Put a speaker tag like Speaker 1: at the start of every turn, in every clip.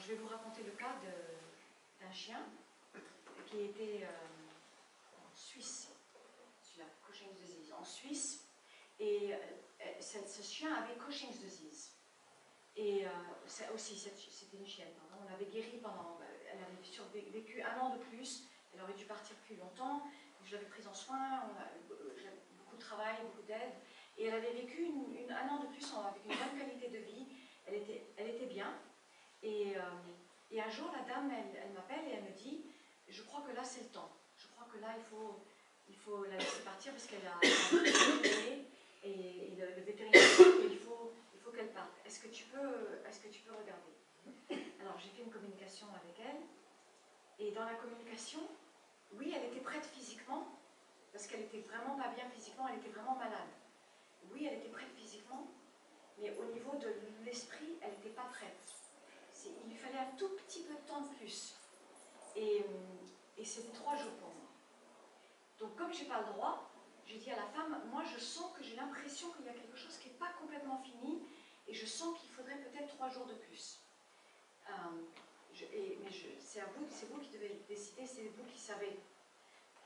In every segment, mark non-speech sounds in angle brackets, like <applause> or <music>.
Speaker 1: Je vais vous raconter le cas d'un chien qui était euh, en Suisse, celui-là, Cushing's en Suisse, et euh, ce chien avait Cushing's disease. Et euh, aussi, c'était une chienne, on l'avait guérie pendant, elle avait survécu un an de plus, elle aurait dû partir plus longtemps, je l'avais prise en soin, a, beaucoup de travail, beaucoup d'aide, et elle avait vécu un an de plus avec une bonne qualité de vie, elle était, elle était bien, et un jour, la dame, elle, m'appelle et elle me dit, je crois que là, c'est le temps. Je crois que là, il faut, il faut la laisser partir parce qu'elle a, <coughs> et, et le, vétérinaire qu'il faut, il faut qu'elle parte. Est-ce que, tu peux, est-ce que tu peux regarder? Alors, j'ai fait une communication avec elle. Et dans la communication, oui, elle était prête physiquement, parce qu'elle était vraiment pas bien physiquement, elle était vraiment malade. Oui, elle était prête physiquement, mais au niveau de l'esprit, elle n'était pas prête il lui fallait un tout petit peu de temps de plus. Et, et c'était trois jours pour moi. Donc comme je n'ai pas le droit, j'ai dit à la femme, moi je sens que j'ai l'impression qu'il y a quelque chose qui n'est pas complètement fini, et je sens qu'il faudrait peut-être trois jours de plus. Euh, et, mais c'est vous, vous qui devez décider, c'est vous qui savez.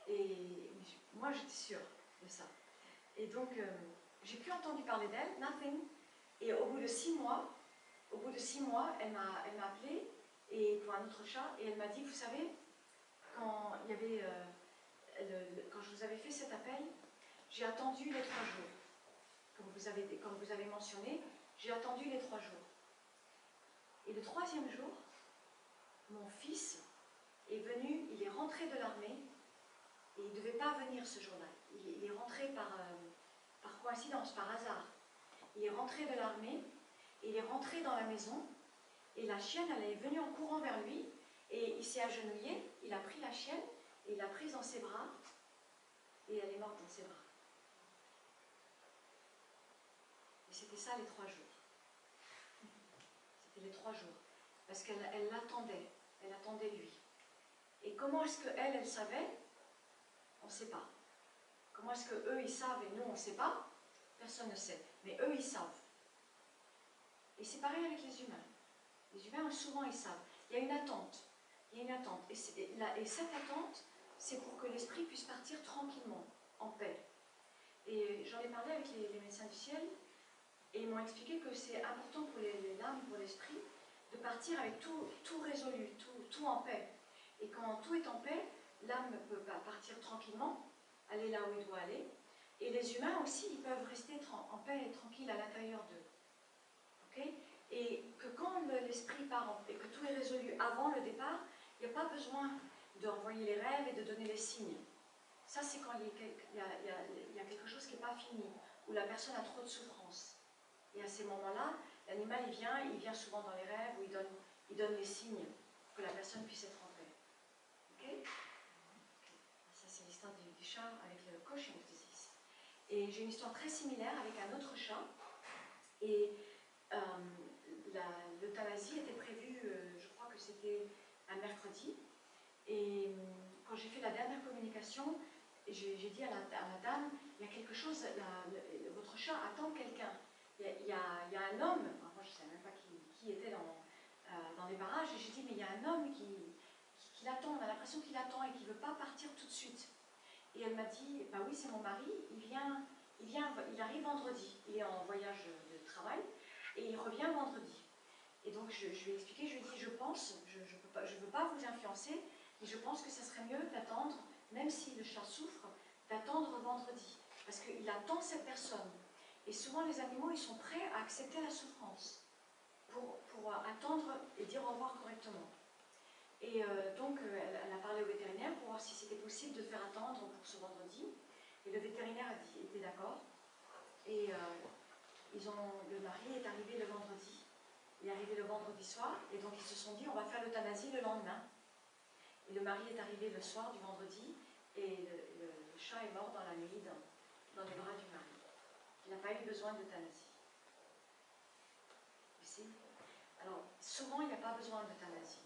Speaker 1: Et moi j'étais sûre de ça. Et donc euh, j'ai plus entendu parler d'elle, nothing. Et au bout de six mois, au bout de six mois, elle m'a appelé et, pour un autre chat et elle m'a dit, vous savez, quand, il y avait, euh, quand je vous avais fait cet appel, j'ai attendu les trois jours. Comme vous avez, comme vous avez mentionné, j'ai attendu les trois jours. Et le troisième jour, mon fils est venu, il est rentré de l'armée et il ne devait pas venir ce jour-là. Il, est rentré par, euh, par coïncidence, par hasard. Il est rentré de l'armée il est rentré dans la maison et la chienne, elle est venue en courant vers lui et il s'est agenouillé, il a pris la chienne et il l'a prise dans ses bras et elle est morte dans ses bras. Et c'était ça les trois jours. C'était les trois jours. Parce qu'elle l'attendait, elle, attendait lui. Et comment est-ce qu'elle, elle savait? On ne sait pas. Comment est-ce qu'eux, ils savent et nous, on ne sait pas? Personne ne sait. Mais eux, ils savent. Et c'est pareil avec les humains. Les humains, souvent, ils savent. Il y a une attente. Il y a une attente. Et, cette attente, c'est pour que l'esprit puisse partir tranquillement, en paix. Et j'en ai parlé avec les, médecins du ciel, et ils m'ont expliqué que c'est important pour les, l'âme, pour l'esprit, de partir avec tout, résolu, tout, en paix. Et quand tout est en paix, l'âme peut partir tranquillement, aller là où il doit aller. Et les humains aussi, ils peuvent rester en paix et tranquilles à l'intérieur d'eux et que quand l'esprit part et que tout est résolu avant le départ, il n'y a pas besoin d'envoyer les rêves et de donner les signes. Ça, c'est quand il y, a, quelque chose qui n'est pas fini, où la personne a trop de souffrance. Et à ces moments-là, l'animal, il vient, il vient souvent dans les rêves, où il donne, il les signes pour que la personne puisse être en paix. Ça, c'est l'histoire du, chat avec le disease. Et j'ai une histoire très similaire avec un autre chat. L'euthanasie était prévue, euh, je crois que c'était un mercredi, et euh, quand j'ai fait la dernière communication, j'ai dit à la, dame, il y a quelque chose, votre chat attend quelqu'un. Il, y a un homme, moi je ne savais même pas qui, était dans, les barrages, et j'ai dit, mais il y a un homme qui, qui, l'attend, on a l'impression qu'il attend et qu'il ne veut pas partir tout de suite. Et elle m'a dit, bah oui, c'est mon mari, il vient, il vient, il arrive vendredi, il est en voyage de travail, et il revient vendredi. Et donc je, lui ai expliqué, je lui ai dit, je pense, je ne je veux pas vous influencer, mais je pense que ce serait mieux d'attendre, même si le chat souffre, d'attendre vendredi. Parce qu'il attend cette personne. Et souvent les animaux, ils sont prêts à accepter la souffrance pour, pour attendre et dire au revoir correctement. Et euh, donc, euh, elle, a parlé au vétérinaire pour voir si c'était possible de faire attendre pour ce vendredi. Et le vétérinaire a dit, était d'accord. Et euh, le mari est arrivé le vendredi. Il est arrivé le vendredi soir, et donc ils se sont dit, on va faire l'euthanasie le lendemain. Et le mari est arrivé le soir du vendredi, et le, chat est mort dans la nuit dans, les bras du mari. Il n'a pas eu besoin d'euthanasie. Alors, souvent, il n'y a pas besoin d'euthanasie.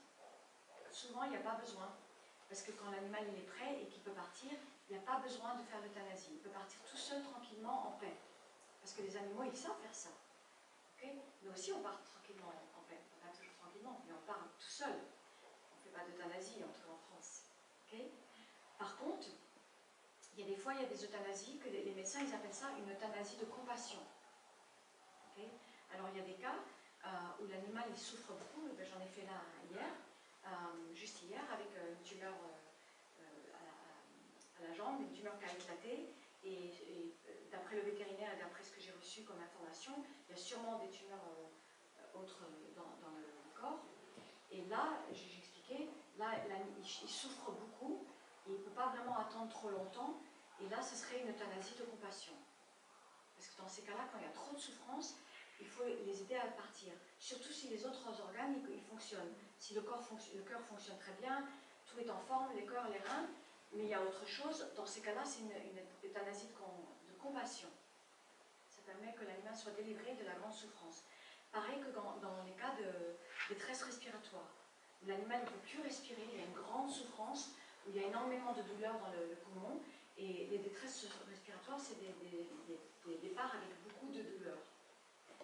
Speaker 1: Souvent, il n'y a pas besoin, parce que quand l'animal est prêt et qu'il peut partir, il n'y a pas besoin de faire l'euthanasie. Il peut partir tout seul, tranquillement, en paix. Parce que les animaux, ils savent faire ça. Nous aussi, on part tranquillement en paix. On part toujours tranquille tranquillement, mais on parle tout seul. On ne fait pas d'euthanasie, en en France. Par contre, il y a des fois, il y a des euthanasies que les, médecins, ils appellent ça une euthanasie de compassion. Alors, il y a des cas euh, où l'animal, il souffre beaucoup, ben, j'en ai fait là hier, euh, juste hier, avec euh, une tumeur à, la, jambe, une tumeur qui a éclaté, et, d'après le vétérinaire et d'après ce que j'ai reçu comme information, il y a sûrement des tumeurs euh, autres dans, dans le corps. Et là, j'ai expliqué, là, là il, souffre beaucoup, il ne peut pas vraiment attendre trop longtemps, et là, ce serait une euthanasie de compassion. Parce que dans ces cas-là, quand il y a trop de souffrance, il faut les aider à partir. Surtout si les autres organes, ils, fonctionnent. Si le, cœur fonctionne très bien, tout est en forme, les cœurs, les reins, mais il y a autre chose. Dans ces cas-là, c'est une, euthanasie de, compassion. Ça permet que l'animal soit délivré de la grande souffrance. Pareil que dans, les cas de détresse respiratoire, où l'animal ne peut plus respirer, il y a une grande souffrance, où il y a énormément de douleur dans le, poumon, et les détresses respiratoires, c'est des, départs avec beaucoup de douleur,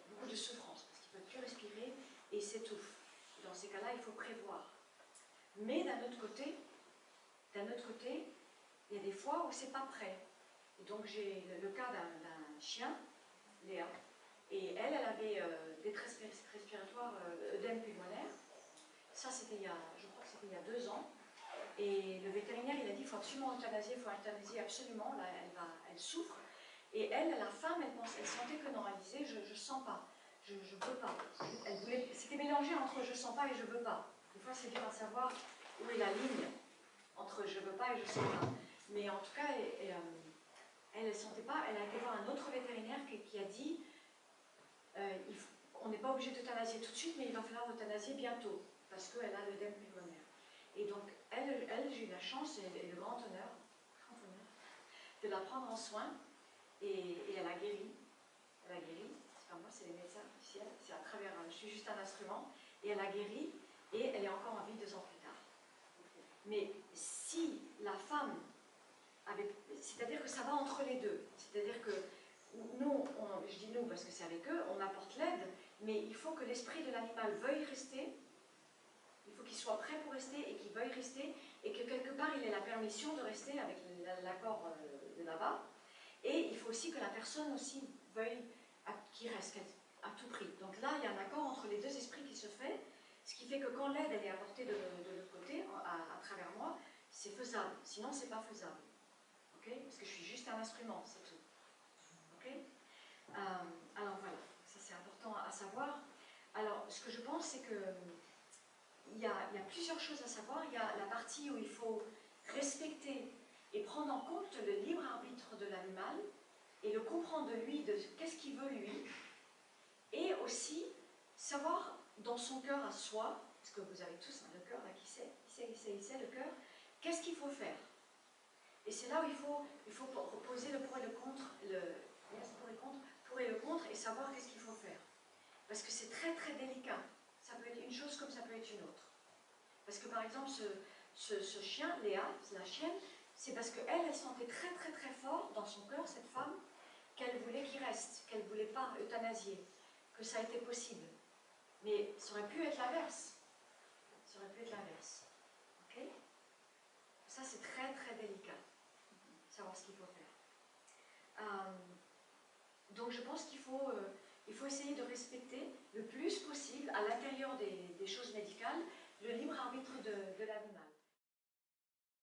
Speaker 1: beaucoup de souffrance, parce qu'il ne peut plus respirer et il s'étouffe. Dans ces cas-là, il faut prévoir. Mais d'un autre côté, d'un autre côté, il y a des fois où c'est pas prêt. Et donc j'ai le, cas d'un chien, Léa, et elle, elle avait euh, détresse respiratoire, euh, œdème pulmonaire. Ça, c'était il y a, je crois que c'était il y a deux ans. Et le vétérinaire, il a dit, il faut absolument euthanasier, il faut euthanasier absolument, là, elle, elle souffre. Et elle, la femme, elle, elle sentait que non, elle disait, je ne sens pas, je ne veux pas. C'était mélangé entre je sens pas et je veux pas. Des fois, c'est dur à savoir où est la ligne entre je veux pas et je sens pas. Mais en tout cas, elle, elle ne sentait pas, elle a été voir un autre vétérinaire qui, a dit, euh, on n'est pas obligé d'euthanasier tout de suite, mais il va falloir euthanasier bientôt, parce qu'elle a l'œdème pulmonaire. Et donc, elle, j'ai eu la chance et, le grand honneur, de la prendre en soin, et, elle a guéri. Elle a guéri, c'est pas moi, c'est les médecins officiels, c'est à travers, je suis juste un instrument, et elle a guéri, et elle est encore en vie deux ans plus tard. Mais si la femme c'est-à-dire que ça va entre les deux, c'est-à-dire que nous, je dis nous parce que c'est avec eux, on apporte l'aide, mais il faut que l'esprit de l'animal veuille rester il faut qu'il soit prêt pour rester et qu'il veuille rester et que quelque part il ait la permission de rester avec l'accord euh, de là-bas. Et il faut aussi que la personne aussi veuille qu'il reste à tout prix. Donc là, il y a un accord entre les deux esprits qui se fait, ce qui fait que quand l'aide est apportée de, de l'autre côté, à, à, travers moi, c'est faisable. Sinon, c'est pas faisable. Parce que je suis juste un instrument, c'est tout. Euh, Alors voilà, ça c'est important à savoir. Alors, ce que je pense, c'est que a, il y, a, plusieurs choses à savoir. Il y a la partie où il faut respecter et prendre en compte le libre arbitre de l'animal et le comprendre de lui, de qu'est-ce qu'il veut lui, et aussi savoir dans son cœur à soi, parce que vous avez tous hein, le cœur là qui sait, il sait, il sait, il sait le cœur, qu'est-ce qu'il faut faire. Et c'est là où il faut, il faut poser le pour et le contre, le pour et, contre, pour et le contre, et savoir qu'est-ce qu'il faut faire. Parce que c'est très très délicat ça peut être une chose comme ça peut être une autre. Parce que par exemple, ce, chien, Léa, la chienne, c'est parce qu'elle, elle sentait très très très fort dans son cœur, cette femme, qu'elle voulait qu'il reste, qu'elle ne voulait pas euthanasier, que ça été possible. Mais ça aurait pu être l'inverse. Ça aurait pu être l'inverse. Ok Ça, c'est très très délicat, savoir ce qu'il faut faire. Euh, donc je pense qu'il faut... Euh, faut essayer de respecter le plus possible, à l'intérieur des, choses médicales, le libre arbitre de l'animal.